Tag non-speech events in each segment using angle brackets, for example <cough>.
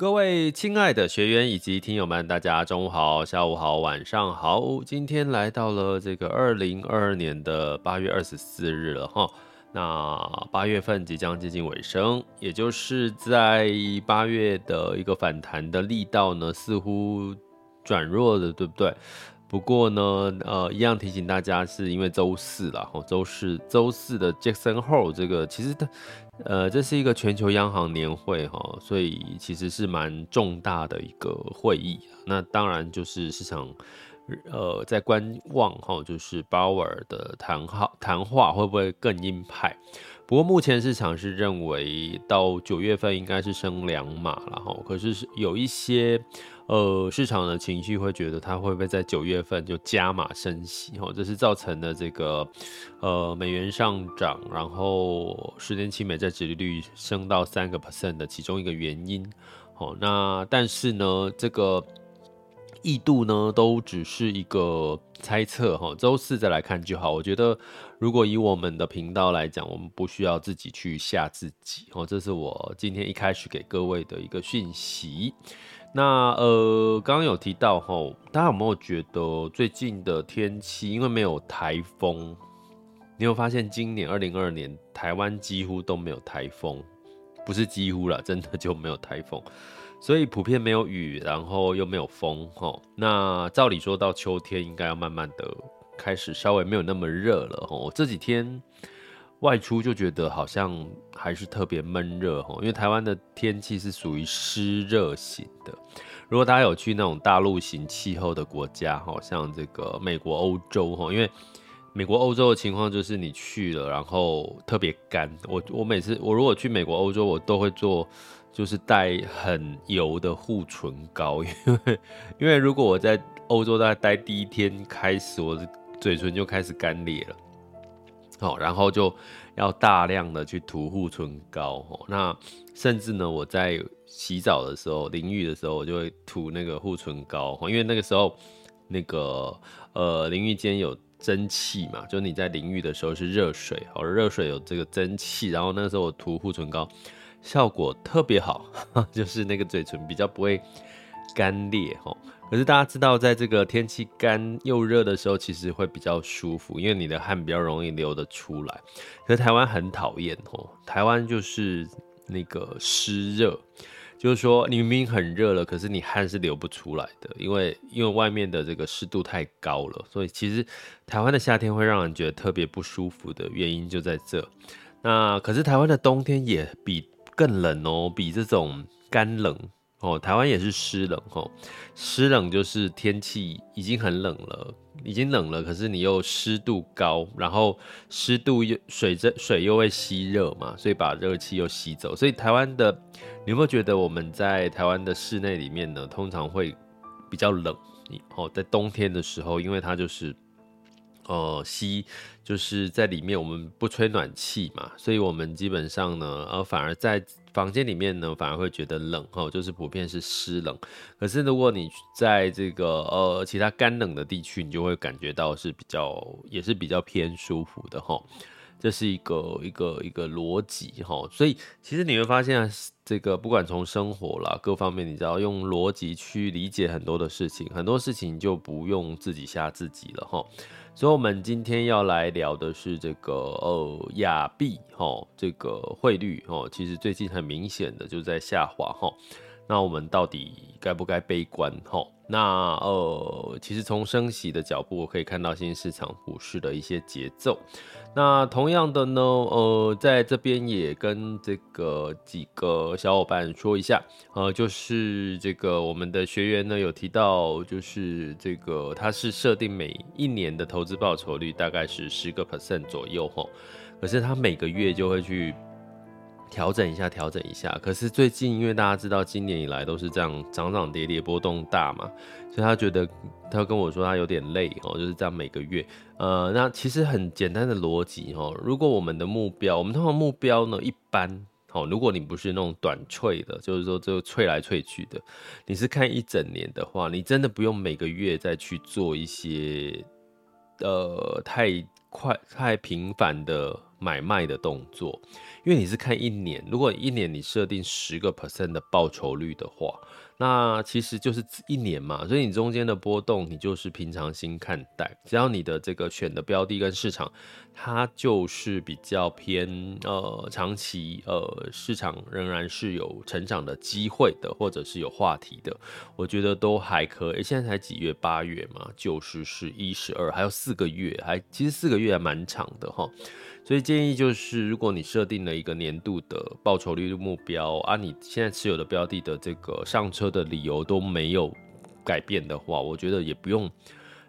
各位亲爱的学员以及听友们，大家中午好、下午好、晚上好。今天来到了这个二零二二年的八月二十四日了哈。那八月份即将接近尾声，也就是在八月的一个反弹的力道呢，似乎转弱了，对不对？不过呢，呃，一样提醒大家，是因为周四了哈，周四周四的 Jackson Hole 这个其实它，呃，这是一个全球央行年会哈，所以其实是蛮重大的一个会议。那当然就是市场，呃，在观望哈，就是鲍尔的谈话谈话会不会更鹰派？不过目前市场是认为到九月份应该是升两码了哈，可是有一些。呃，市场的情绪会觉得它会不会在九月份就加码升息？哦，这是造成的这个呃美元上涨，然后十年期美债殖利率升到三个 percent 的其中一个原因。哦，那但是呢，这个异度呢都只是一个猜测。哈，周四再来看就好。我觉得如果以我们的频道来讲，我们不需要自己去吓自己。哦，这是我今天一开始给各位的一个讯息。那呃，刚刚有提到哈，大家有没有觉得最近的天气，因为没有台风，你有发现今年二零二二年台湾几乎都没有台风，不是几乎啦，<laughs> 真的就没有台风，所以普遍没有雨，然后又没有风吼。那照理说到秋天应该要慢慢的开始稍微没有那么热了吼，这几天。外出就觉得好像还是特别闷热哈，因为台湾的天气是属于湿热型的。如果大家有去那种大陆型气候的国家哈，像这个美国、欧洲哈，因为美国、欧洲的情况就是你去了，然后特别干。我我每次我如果去美国、欧洲，我都会做就是带很油的护唇膏，<laughs> 因为因为如果我在欧洲大概待第一天开始，我的嘴唇就开始干裂了。好，然后就要大量的去涂护唇膏。哦那甚至呢，我在洗澡的时候、淋浴的时候，我就会涂那个护唇膏。因为那个时候，那个呃，淋浴间有蒸汽嘛，就你在淋浴的时候是热水，哦，热水有这个蒸汽，然后那时候我涂护唇膏，效果特别好，<laughs> 就是那个嘴唇比较不会干裂。可是大家知道，在这个天气干又热的时候，其实会比较舒服，因为你的汗比较容易流得出来。可是台湾很讨厌哦，台湾就是那个湿热，就是说你明明很热了，可是你汗是流不出来的，因为因为外面的这个湿度太高了，所以其实台湾的夏天会让人觉得特别不舒服的原因就在这。那可是台湾的冬天也比更冷哦，比这种干冷。哦，台湾也是湿冷哦，湿冷就是天气已经很冷了，已经冷了，可是你又湿度高，然后湿度又水这水又会吸热嘛，所以把热气又吸走，所以台湾的，你有没有觉得我们在台湾的室内里面呢，通常会比较冷？哦，在冬天的时候，因为它就是。呃，吸就是在里面，我们不吹暖气嘛，所以我们基本上呢，呃，反而在房间里面呢，反而会觉得冷哈，就是普遍是湿冷。可是如果你在这个呃其他干冷的地区，你就会感觉到是比较也是比较偏舒服的哈。这是一个一个一个逻辑哈，所以其实你会发现这个不管从生活啦各方面，你只要用逻辑去理解很多的事情，很多事情就不用自己吓自己了哈。所以，我们今天要来聊的是这个呃亚币哈，这个汇率哈，其实最近很明显的就在下滑哈。那我们到底该不该悲观哈？那呃，其实从升息的脚步，我可以看到新市场股市的一些节奏。那同样的呢，呃，在这边也跟这个几个小伙伴说一下，呃，就是这个我们的学员呢有提到，就是这个他是设定每一年的投资报酬率大概是十个 percent 左右哈，可是他每个月就会去。调整一下，调整一下。可是最近，因为大家知道，今年以来都是这样涨涨跌跌，波动大嘛，所以他觉得，他跟我说他有点累哦，就是这样每个月。呃，那其实很简单的逻辑哦，如果我们的目标，我们通常目标呢，一般哦，如果你不是那种短脆的，就是说就脆来脆去的，你是看一整年的话，你真的不用每个月再去做一些呃太快太频繁的买卖的动作。因为你是看一年，如果一年你设定十个 percent 的报酬率的话，那其实就是一年嘛，所以你中间的波动你就是平常心看待，只要你的这个选的标的跟市场，它就是比较偏呃长期呃市场仍然是有成长的机会的，或者是有话题的，我觉得都还可以。现在才几月？八月嘛，就是十一、十二，还有四个月，还其实四个月还蛮长的哈。所以建议就是，如果你设定了一个年度的报酬率的目标啊，你现在持有的标的的这个上车的理由都没有改变的话，我觉得也不用，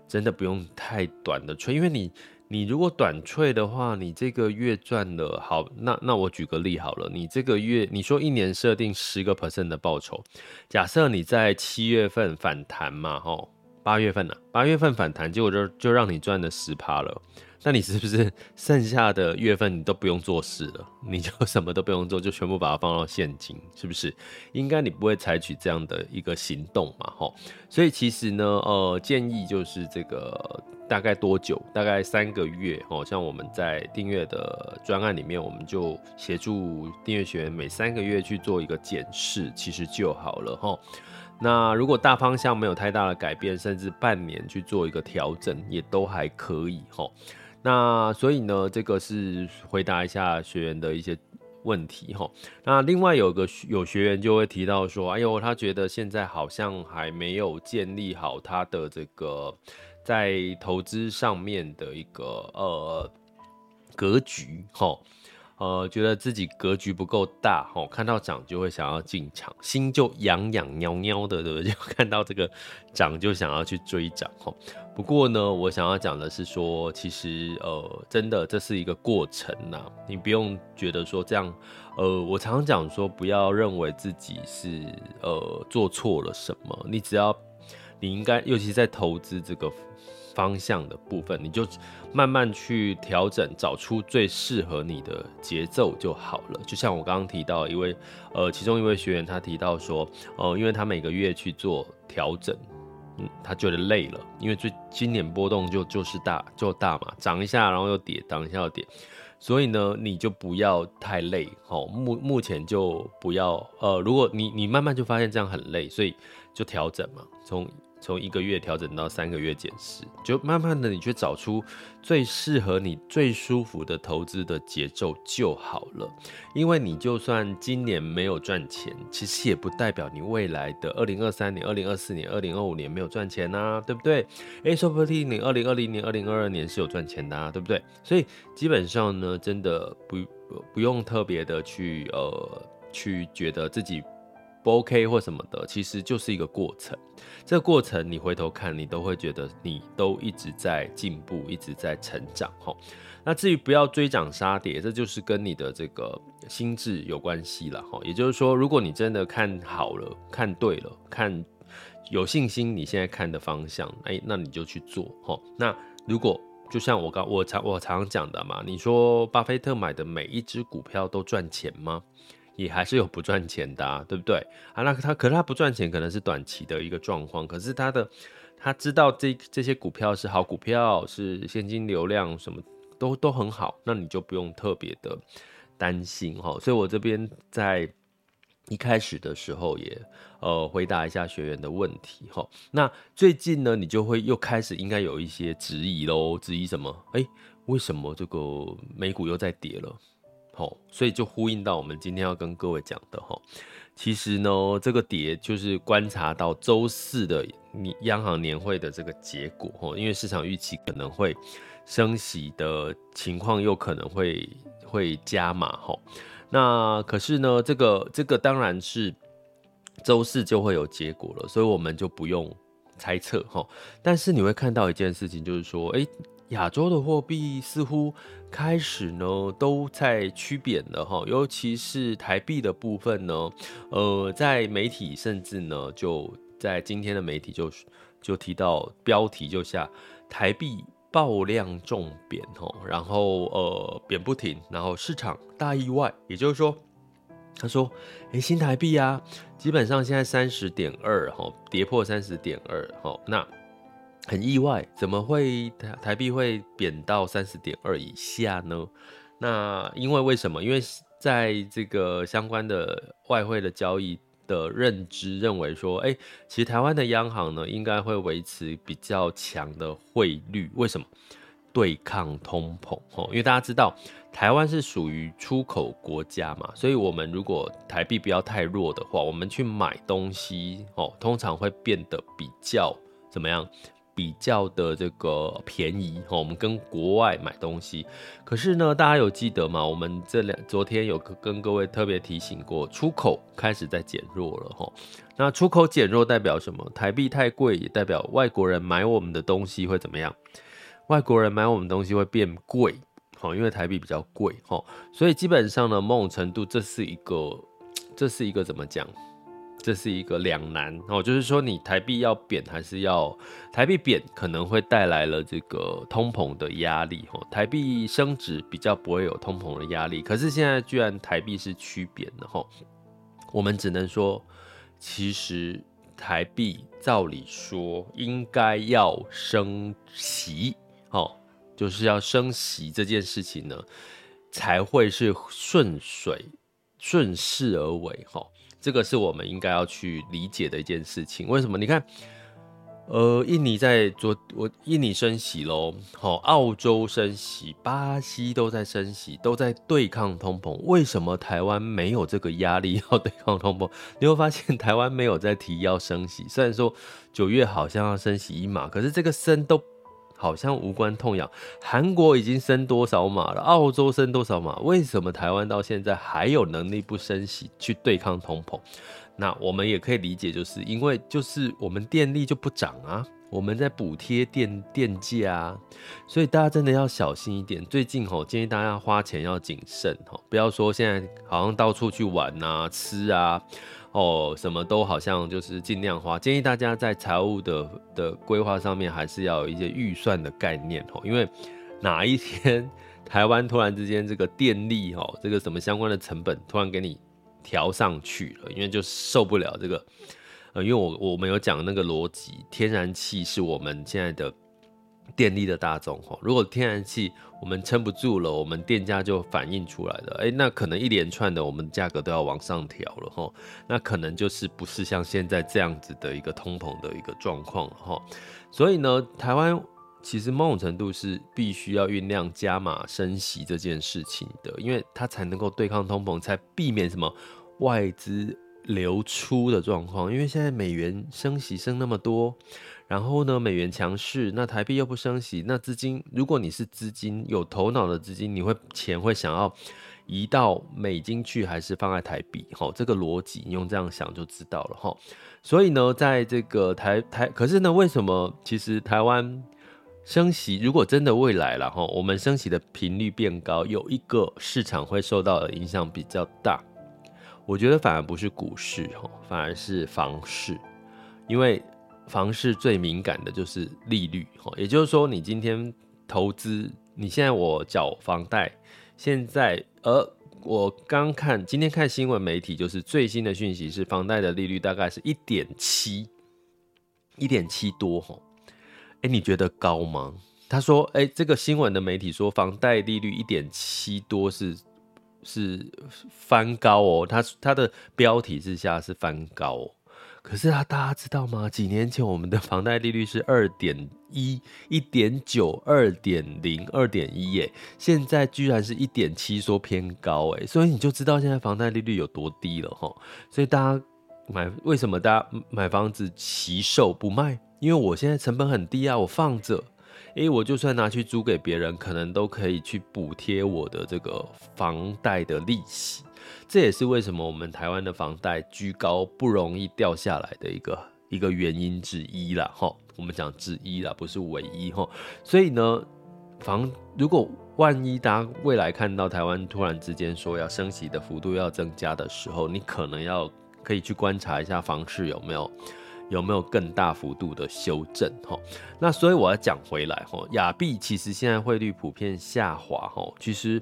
真的不用太短的吹，因为你你如果短吹的话，你这个月赚了好，那那我举个例好了，你这个月你说一年设定十个 percent 的报酬，假设你在七月份反弹嘛，吼，八月份呢、啊，八月份反弹，结果就就让你赚了十趴了。那你是不是剩下的月份你都不用做事了？<laughs> 你就什么都不用做，就全部把它放到现金，是不是？应该你不会采取这样的一个行动嘛？吼，所以其实呢，呃，建议就是这个大概多久？大概三个月哦。像我们在订阅的专案里面，我们就协助订阅学员每三个月去做一个检视，其实就好了哈。那如果大方向没有太大的改变，甚至半年去做一个调整，也都还可以哈。那所以呢，这个是回答一下学员的一些问题哈。那另外有个有学员就会提到说，哎呦，他觉得现在好像还没有建立好他的这个在投资上面的一个呃格局哈。呃，觉得自己格局不够大，吼，看到涨就会想要进场，心就痒痒喵喵的，对不对？就看到这个涨就想要去追涨，吼。不过呢，我想要讲的是说，其实呃，真的这是一个过程呐，你不用觉得说这样，呃，我常常讲说，不要认为自己是呃做错了什么，你只要你应该，尤其在投资这个。方向的部分，你就慢慢去调整，找出最适合你的节奏就好了。就像我刚刚提到一位，呃，其中一位学员他提到说，呃，因为他每个月去做调整，他觉得累了，因为最今年波动就就是大就大嘛，涨一下然后又跌，涨一下又跌，所以呢，你就不要太累，好，目目前就不要，呃，如果你你慢慢就发现这样很累，所以就调整嘛，从。从一个月调整到三个月减十，就慢慢的你去找出最适合你、最舒服的投资的节奏就好了。因为你就算今年没有赚钱，其实也不代表你未来的二零二三年、二零二四年、二零二五年没有赚钱呐，对不对？诶，说不定你二零二零年、二零二二年是有赚钱的啊，对不对？所以基本上呢，真的不不用特别的去呃去觉得自己。不 OK 或什么的，其实就是一个过程。这个过程你回头看，你都会觉得你都一直在进步，一直在成长。齁，那至于不要追涨杀跌，这就是跟你的这个心智有关系了。齁，也就是说，如果你真的看好了、看对了、看有信心，你现在看的方向，哎，那你就去做。齁，那如果就像我刚我常我常讲的嘛，你说巴菲特买的每一只股票都赚钱吗？也还是有不赚钱的啊，对不对啊？那他可是他不赚钱，可能是短期的一个状况。可是他的他知道这这些股票是好股票，是现金流量什么都都很好，那你就不用特别的担心哈。所以我这边在一开始的时候也呃回答一下学员的问题哈。那最近呢，你就会又开始应该有一些质疑喽，质疑什么？哎，为什么这个美股又在跌了？好，所以就呼应到我们今天要跟各位讲的哈，其实呢，这个跌就是观察到周四的央行年会的这个结果哈，因为市场预期可能会升息的情况，又可能会会加码哈。那可是呢，这个这个当然是周四就会有结果了，所以我们就不用猜测哈。但是你会看到一件事情，就是说，哎。亚洲的货币似乎开始呢都在趋贬了哈，尤其是台币的部分呢，呃，在媒体甚至呢就在今天的媒体就就提到标题就下台币爆量重贬哈，然后呃贬不停，然后市场大意外，也就是说他说哎、新台币啊，基本上现在三十点二哈，跌破三十点二哈，那。很意外，怎么会台台币会贬到三十点二以下呢？那因为为什么？因为在这个相关的外汇的交易的认知认为说，哎、其实台湾的央行呢应该会维持比较强的汇率。为什么？对抗通膨哦，因为大家知道台湾是属于出口国家嘛，所以我们如果台币不要太弱的话，我们去买东西哦，通常会变得比较怎么样？比较的这个便宜哈，我们跟国外买东西，可是呢，大家有记得吗？我们这两昨天有跟各位特别提醒过，出口开始在减弱了哈。那出口减弱代表什么？台币太贵，也代表外国人买我们的东西会怎么样？外国人买我们东西会变贵，好，因为台币比较贵哈，所以基本上呢，某种程度这是一个，这是一个怎么讲？这是一个两难哦，就是说你台币要贬还是要台币贬，可能会带来了这个通膨的压力哦。台币升值比较不会有通膨的压力，可是现在居然台币是趋贬的哈，我们只能说，其实台币照理说应该要升息哦，就是要升息这件事情呢，才会是顺水顺势而为哈。这个是我们应该要去理解的一件事情。为什么？你看，呃，印尼在做，我印尼升息喽，好，澳洲升息，巴西都在升息，都在对抗通膨。为什么台湾没有这个压力要对抗通膨？<laughs> 你会发现台湾没有在提要升息，虽然说九月好像要升息一码，可是这个升都。好像无关痛痒，韩国已经升多少码了？澳洲升多少码？为什么台湾到现在还有能力不升息去对抗通膨？那我们也可以理解，就是因为就是我们电力就不涨啊，我们在补贴电电价啊，所以大家真的要小心一点。最近吼，建议大家花钱要谨慎吼，不要说现在好像到处去玩啊、吃啊。哦，什么都好像就是尽量花，建议大家在财务的的规划上面还是要有一些预算的概念哦，因为哪一天台湾突然之间这个电力哦，这个什么相关的成本突然给你调上去了，因为就受不了这个，呃，因为我我们有讲那个逻辑，天然气是我们现在的电力的大众哈，如果天然气我们撑不住了，我们电价就反映出来了，哎，那可能一连串的我们价格都要往上调了哈，那可能就是不是像现在这样子的一个通膨的一个状况了哈，所以呢，台湾其实某种程度是必须要酝酿加码升息这件事情的，因为它才能够对抗通膨，才避免什么外资流出的状况，因为现在美元升息升那么多。然后呢，美元强势，那台币又不升息，那资金，如果你是资金有头脑的资金，你会钱会想要移到美金去，还是放在台币？哈，这个逻辑你用这样想就知道了哈。所以呢，在这个台台，可是呢，为什么其实台湾升息，如果真的未来了哈，我们升息的频率变高，有一个市场会受到的影响比较大，我觉得反而不是股市哈，反而是房市，因为。房市最敏感的就是利率哈，也就是说，你今天投资，你现在我缴房贷，现在，呃，我刚看今天看新闻媒体，就是最新的讯息是，房贷的利率大概是一点七，一点七多，哈，哎，你觉得高吗？他说，哎，这个新闻的媒体说，房贷利率一点七多是是翻高哦，他他的标题之下是翻高。可是啊，大家知道吗？几年前我们的房贷利率是二点一、一点九、二点零、二点一耶，现在居然是一点七，说偏高哎，所以你就知道现在房贷利率有多低了哈。所以大家买，为什么大家买房子惜售不卖？因为我现在成本很低啊，我放着，诶，我就算拿去租给别人，可能都可以去补贴我的这个房贷的利息。这也是为什么我们台湾的房贷居高不容易掉下来的一个一个原因之一啦，哈。我们讲之一啦，不是唯一哈。所以呢，房如果万一大家未来看到台湾突然之间说要升息的幅度要增加的时候，你可能要可以去观察一下房市有没有有没有更大幅度的修正哈。那所以我要讲回来哈，亚币其实现在汇率普遍下滑哈，其实。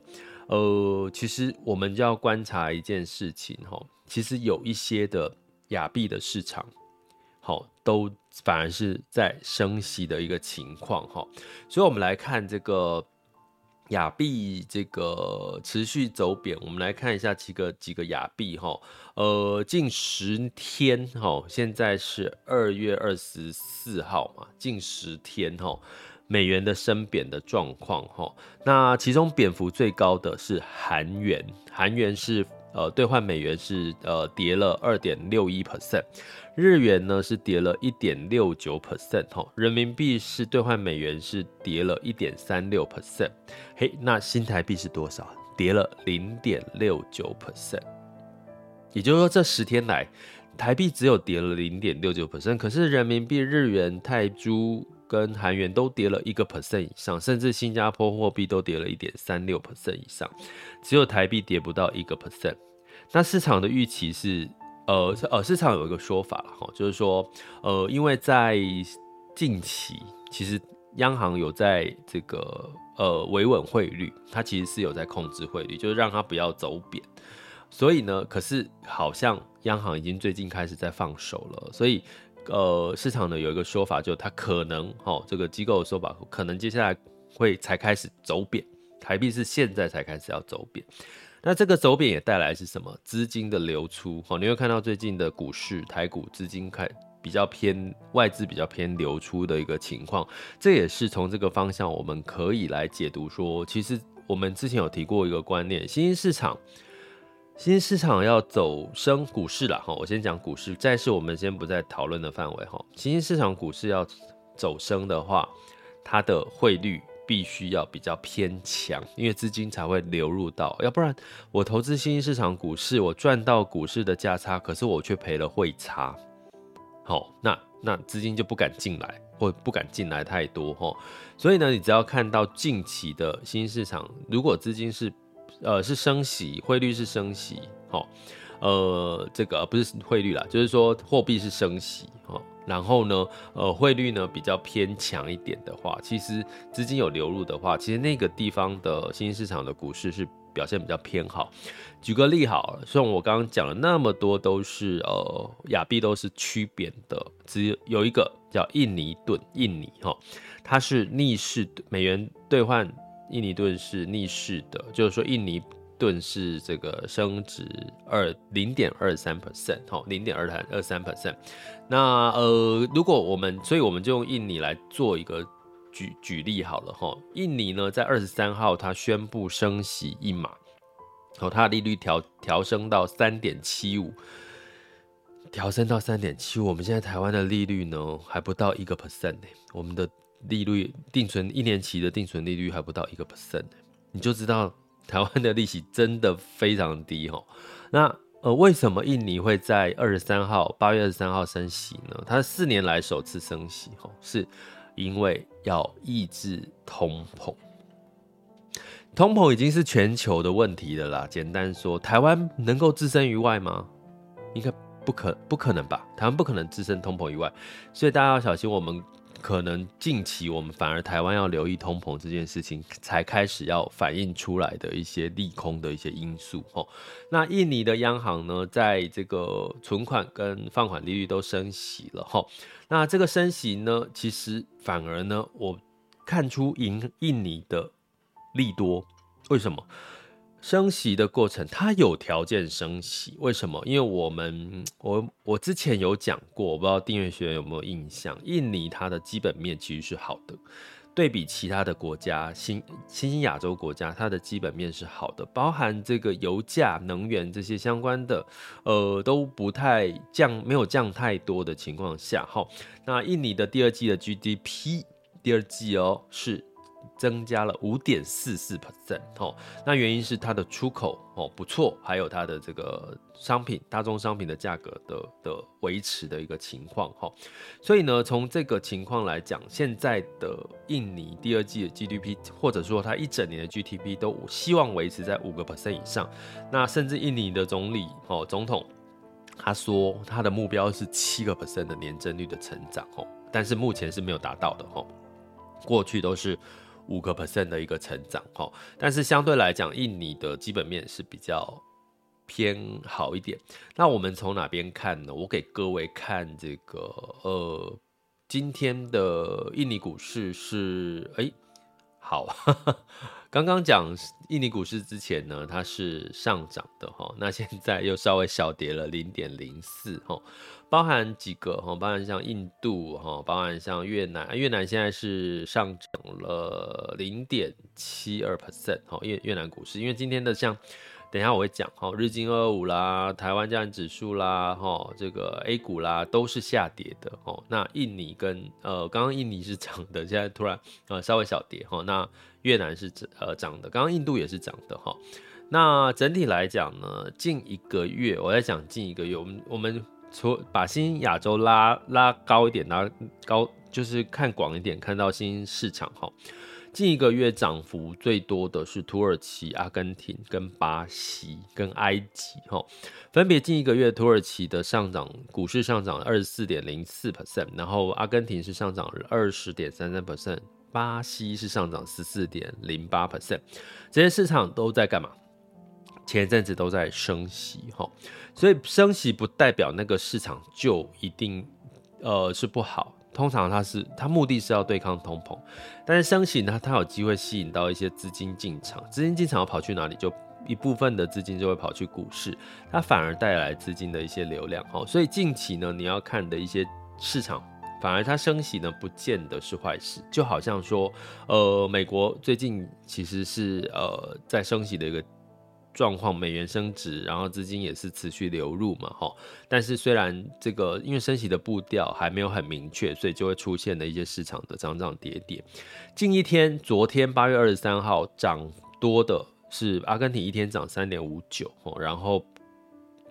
呃，其实我们就要观察一件事情哈，其实有一些的亚币的市场，好，都反而是在升息的一个情况哈，所以我们来看这个亚币这个持续走贬，我们来看一下几个几个亚币哈，呃，近十天哈，现在是二月二十四号嘛，近十天哈。美元的升贬的状况，哈，那其中贬幅最高的是韩元，韩元是呃兑换美元是呃跌了二点六一 percent，日元呢是跌了一点六九 percent，哈，人民币是兑换美元是跌了一点三六 percent，嘿，那新台币是多少？跌了零点六九 percent，也就是说这十天来台币只有跌了零点六九 percent，可是人民币、日元、泰铢。跟韩元都跌了一个 percent 以上，甚至新加坡货币都跌了一点三六 percent 以上，只有台币跌不到一个 percent。那市场的预期是，呃，呃，市场有一个说法了哈，就是说，呃，因为在近期，其实央行有在这个呃维稳汇率，它其实是有在控制汇率，就是让它不要走贬。所以呢，可是好像央行已经最近开始在放手了，所以。呃，市场呢有一个说法，就它可能，哈，这个机构的说法，可能接下来会才开始走贬，台币是现在才开始要走贬。那这个走贬也带来是什么？资金的流出，哈，你会看到最近的股市，台股资金开比较偏外资比较偏流出的一个情况。这也是从这个方向我们可以来解读说，其实我们之前有提过一个观念，新兴市场。新兴市场要走升股市了哈，我先讲股市，债市我们先不在讨论的范围哈。新兴市场股市要走升的话，它的汇率必须要比较偏强，因为资金才会流入到，要不然我投资新兴市场股市，我赚到股市的价差，可是我却赔了汇差，好，那那资金就不敢进来，或不敢进来太多哈。所以呢，你只要看到近期的新兴市场，如果资金是呃，是升息，汇率是升息，好，呃，这个不是汇率啦，就是说货币是升息，然后呢，呃，汇率呢比较偏强一点的话，其实资金有流入的话，其实那个地方的新兴市场的股市是表现比较偏好。举个例好了，虽然我刚刚讲了那么多都是呃亚币都是趋贬的，只有一个叫印尼盾，印尼哈，它是逆势美元兑换印尼盾是逆势的，就是说印尼。盾是这个升值二零点二三 percent，好，零点二三二三 percent。那呃，如果我们，所以我们就用印尼来做一个举举例好了哈。印尼呢，在二十三号它宣布升息一码，哦，它的利率调调升到三点七五，调升到三点七五。我们现在台湾的利率呢，还不到一个 percent 呢，我们的利率定存一年期的定存利率还不到一个 percent，你就知道。台湾的利息真的非常低哦，那呃，为什么印尼会在二十三号八月二十三号升息呢？它四年来首次升息哦，是因为要抑制通膨。通膨已经是全球的问题了啦。简单说，台湾能够置身于外吗？应该不可不可能吧？台湾不可能置身通膨以外，所以大家要小心我们。可能近期我们反而台湾要留意通膨这件事情，才开始要反映出来的一些利空的一些因素哦。那印尼的央行呢，在这个存款跟放款利率都升息了哈。那这个升息呢，其实反而呢，我看出印印尼的利多，为什么？升息的过程，它有条件升息，为什么？因为我们我我之前有讲过，我不知道订阅学员有没有印象，印尼它的基本面其实是好的，对比其他的国家，新新兴亚洲国家，它的基本面是好的，包含这个油价、能源这些相关的，呃，都不太降，没有降太多的情况下，哈，那印尼的第二季的 GDP，第二季哦是。增加了五点四四 percent 哦，那原因是它的出口哦不错，还有它的这个商品大宗商品的价格的的维持的一个情况。哈，所以呢，从这个情况来讲，现在的印尼第二季的 GDP 或者说它一整年的 GDP 都希望维持在五个 percent 以上，那甚至印尼的总理哦总统他说他的目标是七个 percent 的年增率的成长。哦，但是目前是没有达到的。哈，过去都是。五个 percent 的一个成长，哈，但是相对来讲，印尼的基本面是比较偏好一点。那我们从哪边看呢？我给各位看这个，呃，今天的印尼股市是，哎，好，<laughs> 刚刚讲印尼股市之前呢，它是上涨的，哈，那现在又稍微小跌了零点零四，哈。包含几个哈，包含像印度哈，包含像越南，越南现在是上涨了零点七二 percent 哈，越越南股市，因为今天的像，等一下我会讲哈，日经二五啦，台湾加权指数啦，哈，这个 A 股啦都是下跌的哈。那印尼跟呃，刚刚印尼是涨的，现在突然呃稍微小跌哈。那越南是呃涨的，刚刚印度也是涨的哈。那整体来讲呢，近一个月我在讲近一个月，我们我们。从把新亚洲拉拉高一点，拉高就是看广一点，看到新市场哈。近一个月涨幅最多的是土耳其、阿根廷、跟巴西、跟埃及哈，分别近一个月土耳其的上涨，股市上涨二十四点零四 percent，然后阿根廷是上涨二十点三三 percent，巴西是上涨十四点零八 percent，这些市场都在干嘛？前一阵子都在升息哈，所以升息不代表那个市场就一定呃是不好，通常它是它目的是要对抗通膨，但是升息呢，它有机会吸引到一些资金进场，资金进场要跑去哪里？就一部分的资金就会跑去股市，它反而带来资金的一些流量哈，所以近期呢，你要看的一些市场，反而它升息呢，不见得是坏事，就好像说呃美国最近其实是呃在升息的一个。状况，美元升值，然后资金也是持续流入嘛，哈。但是虽然这个因为升息的步调还没有很明确，所以就会出现了一些市场的涨涨跌跌。近一天，昨天八月二十三号涨多的是阿根廷，一天涨三点五九，然后。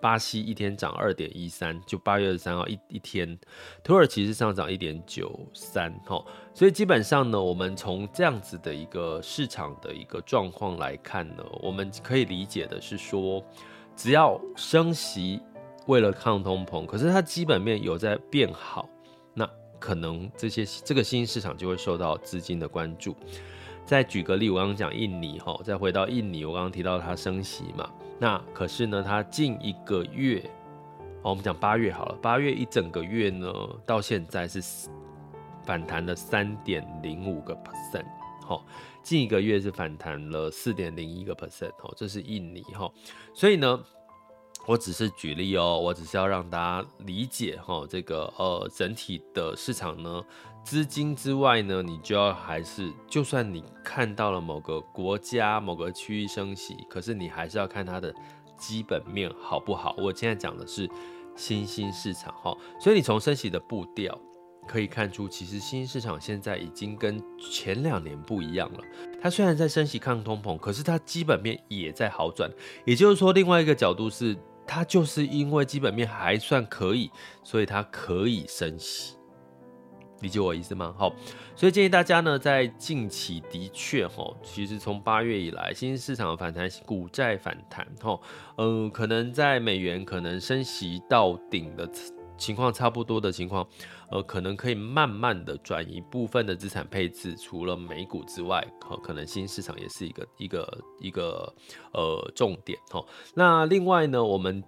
巴西一天涨二点一三，就八月二十三号一一天，土耳其是上涨一点九三，哈，所以基本上呢，我们从这样子的一个市场的一个状况来看呢，我们可以理解的是说，只要升息为了抗通膨，可是它基本面有在变好，那可能这些这个新兴市场就会受到资金的关注。再举个例，我刚刚讲印尼哈，再回到印尼，我刚刚提到它升息嘛，那可是呢，它近一个月，我们讲八月好了，八月一整个月呢，到现在是反弹了三点零五个 percent，好，近一个月是反弹了四点零一个 percent，哦，这是印尼哈，所以呢。我只是举例哦，我只是要让大家理解哈，这个呃整体的市场呢，资金之外呢，你就要还是，就算你看到了某个国家某个区域升息，可是你还是要看它的基本面好不好。我现在讲的是新兴市场哈，所以你从升息的步调可以看出，其实新兴市场现在已经跟前两年不一样了。它虽然在升息抗通膨，可是它基本面也在好转。也就是说，另外一个角度是。它就是因为基本面还算可以，所以它可以升息，理解我意思吗？好，所以建议大家呢，在近期的确哈，其实从八月以来，新兴市场反弹，股债反弹哈，嗯、呃，可能在美元可能升息到顶的。情况差不多的情况，呃，可能可以慢慢的转移部分的资产配置，除了美股之外，可可能新市场也是一个一个一个呃重点哦。那另外呢，我们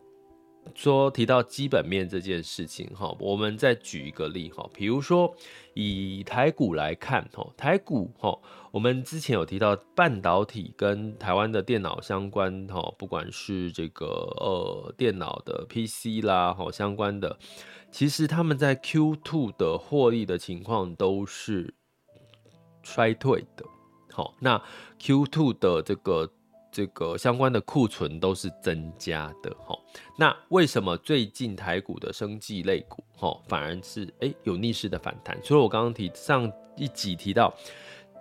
说提到基本面这件事情哈，我们再举一个例哈，比如说以台股来看哈，台股哈，我们之前有提到半导体跟台湾的电脑相关哈，不管是这个呃电脑的 PC 啦哈相关的，其实他们在 Q2 的获利的情况都是衰退的，好，那 Q2 的这个。这个相关的库存都是增加的哈，那为什么最近台股的生技类股哈反而是诶有逆势的反弹？除了我刚刚提上一集提到，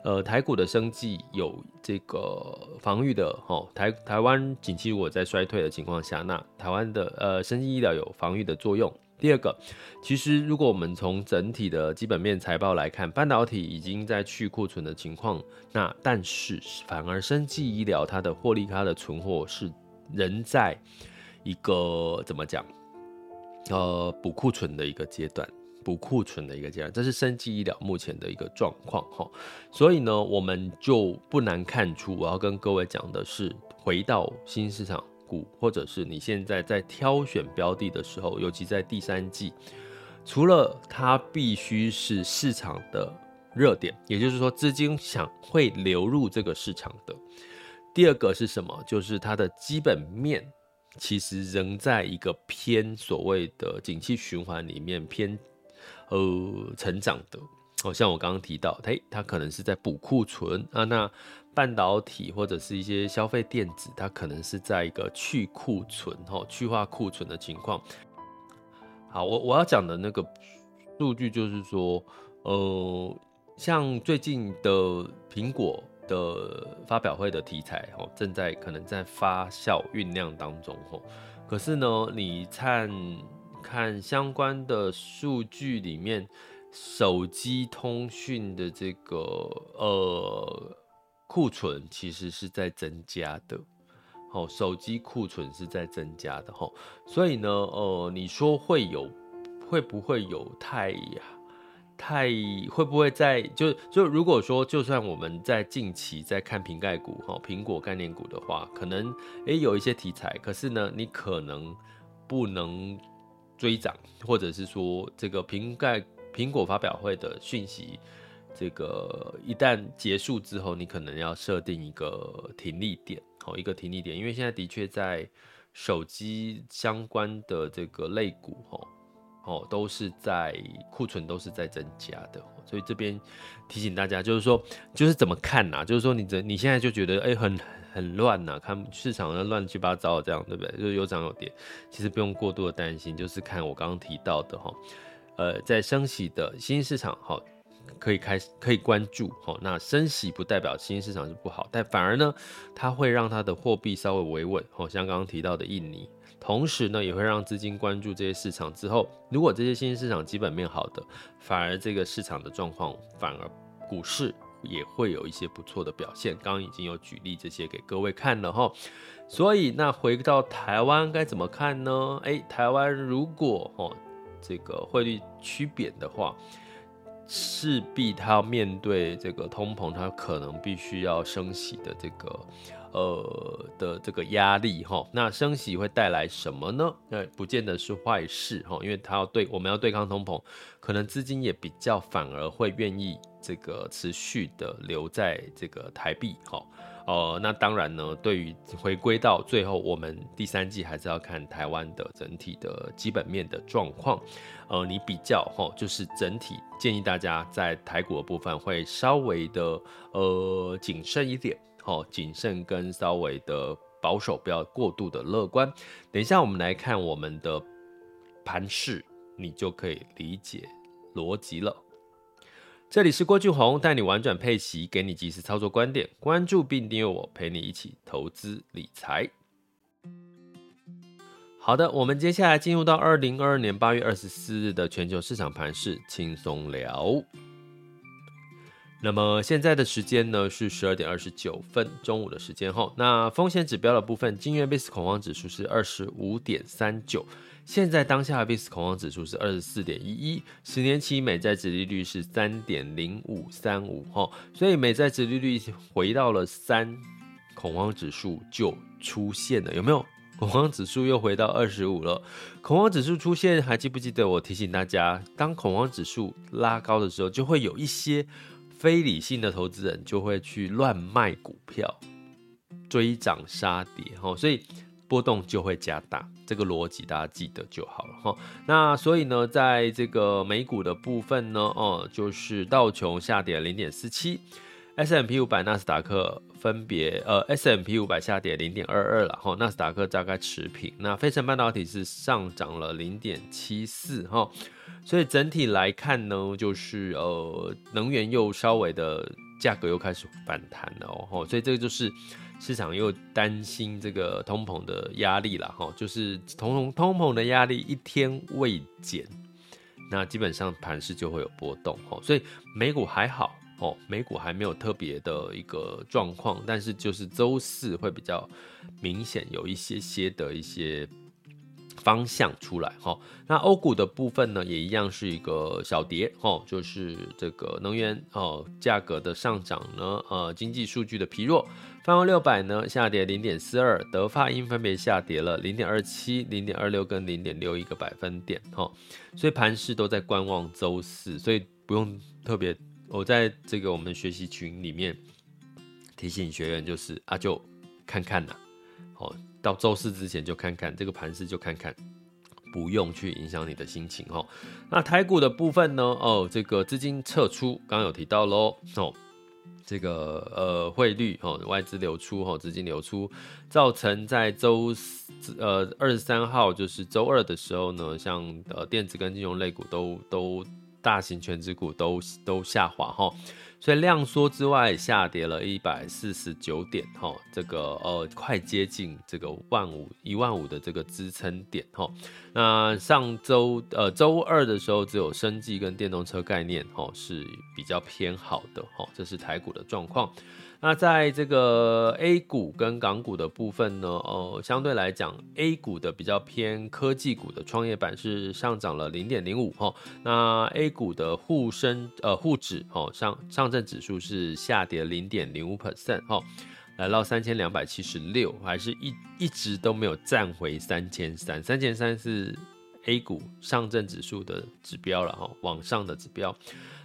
呃台股的生技有这个防御的哈，台台湾景气如果在衰退的情况下，那台湾的呃生技医疗有防御的作用。第二个，其实如果我们从整体的基本面财报来看，半导体已经在去库存的情况，那但是反而生技医疗它的获利、它的存货是仍在一个怎么讲？呃，补库存的一个阶段，补库存的一个阶段，这是生技医疗目前的一个状况哈。所以呢，我们就不难看出，我要跟各位讲的是，回到新市场。股或者是你现在在挑选标的的时候，尤其在第三季，除了它必须是市场的热点，也就是说资金想会流入这个市场的。第二个是什么？就是它的基本面其实仍在一个偏所谓的景气循环里面偏呃成长的。哦，像我刚刚提到，嘿，它可能是在补库存啊，那。半导体或者是一些消费电子，它可能是在一个去库存、哈去化库存的情况。好，我我要讲的那个数据就是说，呃，像最近的苹果的发表会的题材，哦，正在可能在发酵酝酿当中，哦。可是呢，你看看相关的数据里面，手机通讯的这个呃。库存其实是在增加的，好，手机库存是在增加的，哦，所以呢，呃，你说会有，会不会有太太会不会在就就如果说就算我们在近期在看瓶盖股，哈，苹果概念股的话，可能诶有一些题材，可是呢，你可能不能追涨，或者是说这个瓶盖苹果发表会的讯息。这个一旦结束之后，你可能要设定一个停利点，好，一个停利点，因为现在的确在手机相关的这个类股，吼，哦，都是在库存都是在增加的，所以这边提醒大家，就是说，就是怎么看呐？就是说，你这你现在就觉得，哎，很很乱呐，看市场乱七八糟的这样，对不对？就是有涨有跌，其实不用过度的担心，就是看我刚刚提到的，哈，呃，在升息的新市场，哈。可以开始可以关注，好，那升息不代表新兴市场是不好，但反而呢，它会让它的货币稍微维稳，好，像刚刚提到的印尼，同时呢，也会让资金关注这些市场之后，如果这些新兴市场基本面好的，反而这个市场的状况，反而股市也会有一些不错的表现。刚刚已经有举例这些给各位看了哈，所以那回到台湾该怎么看呢？诶，台湾如果哦这个汇率趋贬的话。势必它要面对这个通膨，它可能必须要升息的这个。呃的这个压力哈，那升息会带来什么呢？那不见得是坏事哈，因为它要对我们要对抗通膨，可能资金也比较反而会愿意这个持续的留在这个台币哈。呃，那当然呢，对于回归到最后，我们第三季还是要看台湾的整体的基本面的状况。呃，你比较哈，就是整体建议大家在台股的部分会稍微的呃谨慎一点。好，谨慎跟稍微的保守，不要过度的乐观。等一下，我们来看我们的盘势，你就可以理解逻辑了。这里是郭俊宏，带你玩转配息，给你及时操作观点。关注并订阅我，陪你一起投资理财。好的，我们接下来进入到二零二二年八月二十四日的全球市场盘势，轻松聊。那么现在的时间呢是十二点二十九分，中午的时间哈。那风险指标的部分，今日 VIX 恐慌指数是二十五点三九，现在当下的 VIX 恐慌指数是二十四点一一，十年期美债殖利率是三点零五三五哈，所以美债殖利率回到了三，恐慌指数就出现了，有没有？恐慌指数又回到二十五了，恐慌指数出现，还记不记得我提醒大家，当恐慌指数拉高的时候，就会有一些。非理性的投资人就会去乱卖股票，追涨杀跌，哈所以波动就会加大。这个逻辑大家记得就好了哈。那所以呢，在这个美股的部分呢，哦，就是道琼下跌零点四七，S M P 五百、纳斯达克分别呃，S&P 五百下跌零点二二了，哈纳斯达克大概持平。那费城半导体是上涨了零点七四哈。所以整体来看呢，就是呃，能源又稍微的价格又开始反弹了哦，所以这个就是市场又担心这个通膨的压力了哈，就是通通通膨的压力一天未减，那基本上盘势就会有波动哈，所以美股还好哦，美股还没有特别的一个状况，但是就是周四会比较明显有一些些的一些。方向出来哈，那欧股的部分呢，也一样是一个小跌哈，就是这个能源哦价格的上涨呢，呃，经济数据的疲弱，泛欧六百呢下跌零点四二，德法英分别下跌了零点二七、零点二六跟零点六一个百分点哈，所以盘势都在观望周四，所以不用特别，我在这个我们学习群里面提醒学员就是啊，就看看呐，好。到周四之前就看看这个盘势，就看看，不用去影响你的心情哦。那台股的部分呢？哦，这个资金撤出，刚刚有提到喽。哦，这个呃汇率哦，外资流出哦，资金流出，造成在周呃二十三号就是周二的时候呢，像呃电子跟金融类股都都大型权值股都都下滑哈。所以量缩之外，下跌了一百四十九点，哈，这个呃，快接近这个万五一万五的这个支撑点，哈。那上周呃周二的时候，只有生技跟电动车概念，哈，是比较偏好的，哈，这是台股的状况。那在这个 A 股跟港股的部分呢，呃，相对来讲，A 股的比较偏科技股的创业板是上涨了零点零五哈，那 A 股的沪深呃沪指哈上上证指数是下跌零点零五 percent 哈，来到三千两百七十六，还是一一直都没有站回三千三，三千三是 A 股上证指数的指标了哈，往上的指标。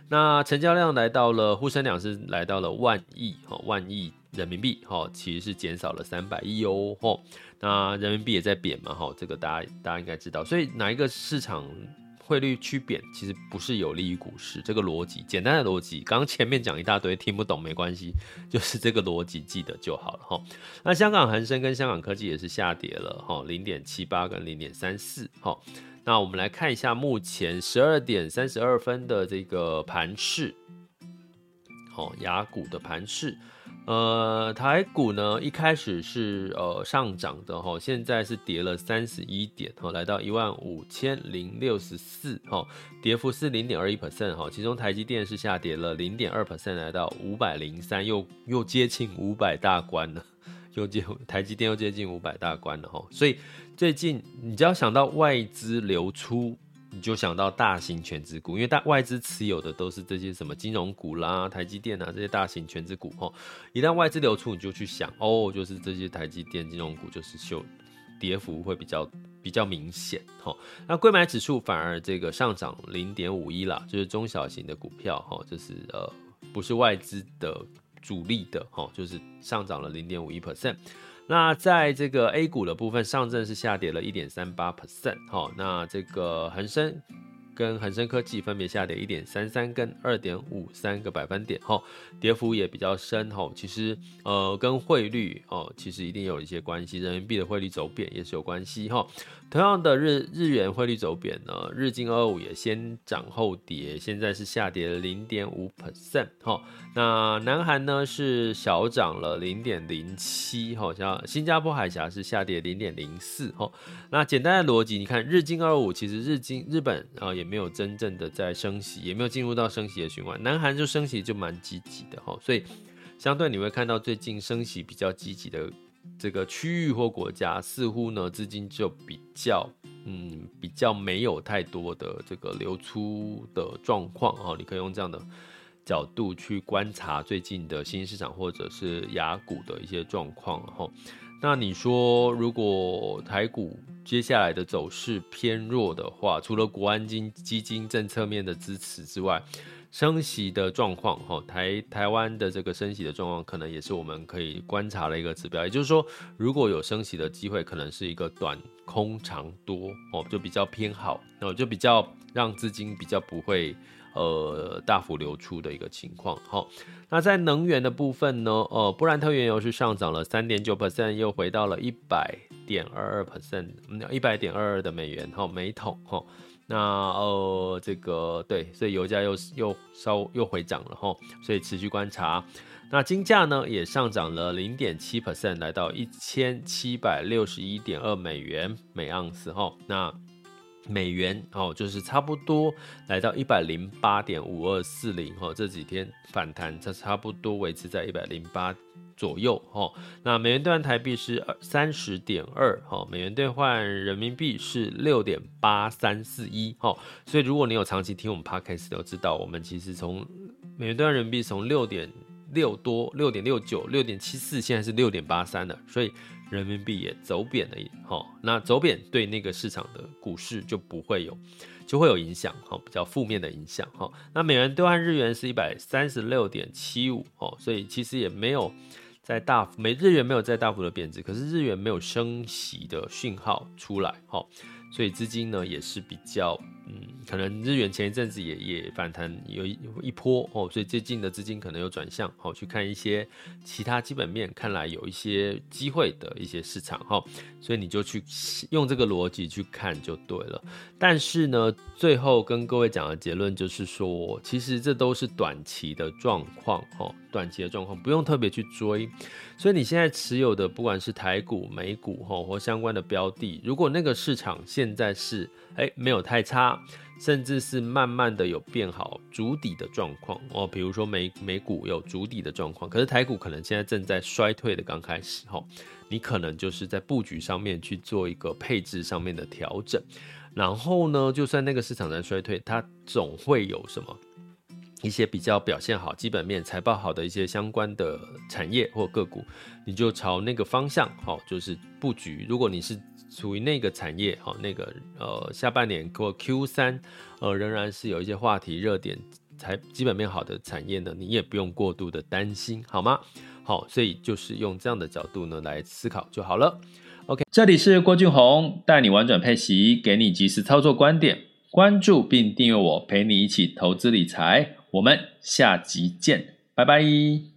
那成交量来到了沪深两市来到了万亿哈，万亿人民币哈，其实是减少了三百亿哦哈。那人民币也在贬嘛哈，这个大家大家应该知道。所以哪一个市场汇率趋贬，其实不是有利于股市。这个逻辑简单的逻辑，刚刚前面讲一大堆听不懂没关系，<laughs> 就是这个逻辑记得就好了哈。那香港恒生跟香港科技也是下跌了哈，零点七八跟零点三四哈。那我们来看一下目前十二点三十二分的这个盘势，好，雅股的盘势，呃，台股呢一开始是呃上涨的哈，现在是跌了三十一点，哈，来到一万五千零六十四，哈，跌幅是零点二一 percent，哈，其中台积电是下跌了零点二 percent，来到五百零三，又又接近五百大关了。又接 <laughs> 台积电又接近五百大关了哈，所以最近你只要想到外资流出你就想到大型权值股，因为大外资持有的都是这些什么金融股啦、台积电啊这些大型权值股哈。一旦外资流出，你就去想哦，就是这些台积电金融股就是秀跌幅会比较比较明显哈。那柜买指数反而这个上涨零点五一啦，就是中小型的股票哈，就是呃不是外资的主力的哈，就是上涨了零点五一 percent。那在这个 A 股的部分，上证是下跌了一点三八 percent，哈，那这个恒生跟恒生科技分别下跌一点三三跟二点五三个百分点，哈，跌幅也比较深，哈，其实呃跟汇率哦，其实一定有一些关系，人民币的汇率走贬也是有关系，哈。同样的日日元汇率走贬呢，日经二五也先涨后跌，现在是下跌零点五 percent 哈。那南韩呢是小涨了零点零七，好像新加坡海峡是下跌零点零四哈。那简单的逻辑，你看日经二五其实日经日本啊也没有真正的在升息，也没有进入到升息的循环，南韩就升息就蛮积极的哈，所以相对你会看到最近升息比较积极的。这个区域或国家似乎呢，资金就比较，嗯，比较没有太多的这个流出的状况啊。你可以用这样的角度去观察最近的新市场或者是雅股的一些状况哈。那你说，如果台股接下来的走势偏弱的话，除了国安金基金政策面的支持之外，升息的状况，哈，台台湾的这个升息的状况，可能也是我们可以观察的一个指标。也就是说，如果有升息的机会，可能是一个短空长多，哦，就比较偏好，哦，就比较让资金比较不会呃大幅流出的一个情况。好，那在能源的部分呢，呃，布兰特原油是上涨了三点九 percent，又回到了一百点二二 percent，一百点二二的美元，哈，每桶，哈。那呃，这个对，所以油价又又稍又回涨了哈，所以持续观察。那金价呢也上涨了零点七 percent，来到一千七百六十一点二美元每盎司哈。那美元哦，就是差不多来到一百零八点五二四零哈，这几天反弹，它差不多维持在一百零八。左右哈，那美元兑换台币是三十点二哈，美元兑换人民币是六点八三四一哈，所以如果你有长期听我们 podcast 都知道，我们其实从美元兑换人民币从六点六多六点六九六点七四，现在是六点八三了，所以人民币也走贬了哈，那走贬对那个市场的股市就不会有就会有影响哈，比较负面的影响哈，那美元兑换日元是一百三十六点七五哦，所以其实也没有。在大幅，美日元没有在大幅的贬值，可是日元没有升息的讯号出来，哈，所以资金呢也是比较。嗯，可能日元前一阵子也也反弹有一一波哦，所以最近的资金可能有转向，好去看一些其他基本面，看来有一些机会的一些市场哈，所以你就去用这个逻辑去看就对了。但是呢，最后跟各位讲的结论就是说，其实这都是短期的状况哈，短期的状况不用特别去追。所以你现在持有的不管是台股、美股哈或相关的标的，如果那个市场现在是哎没有太差。甚至是慢慢的有变好足底的状况哦，比如说美美股有足底的状况，可是台股可能现在正在衰退的刚开始哈，你可能就是在布局上面去做一个配置上面的调整，然后呢，就算那个市场在衰退，它总会有什么一些比较表现好、基本面财报好的一些相关的产业或个股，你就朝那个方向好，就是布局。如果你是属于那个产业，哈，那个呃，下半年过 Q 三，呃，仍然是有一些话题热点，才基本面好的产业呢，你也不用过度的担心，好吗？好，所以就是用这样的角度呢来思考就好了。OK，这里是郭俊宏，带你玩转配息，给你及时操作观点，关注并订阅我，陪你一起投资理财，我们下集见，拜拜。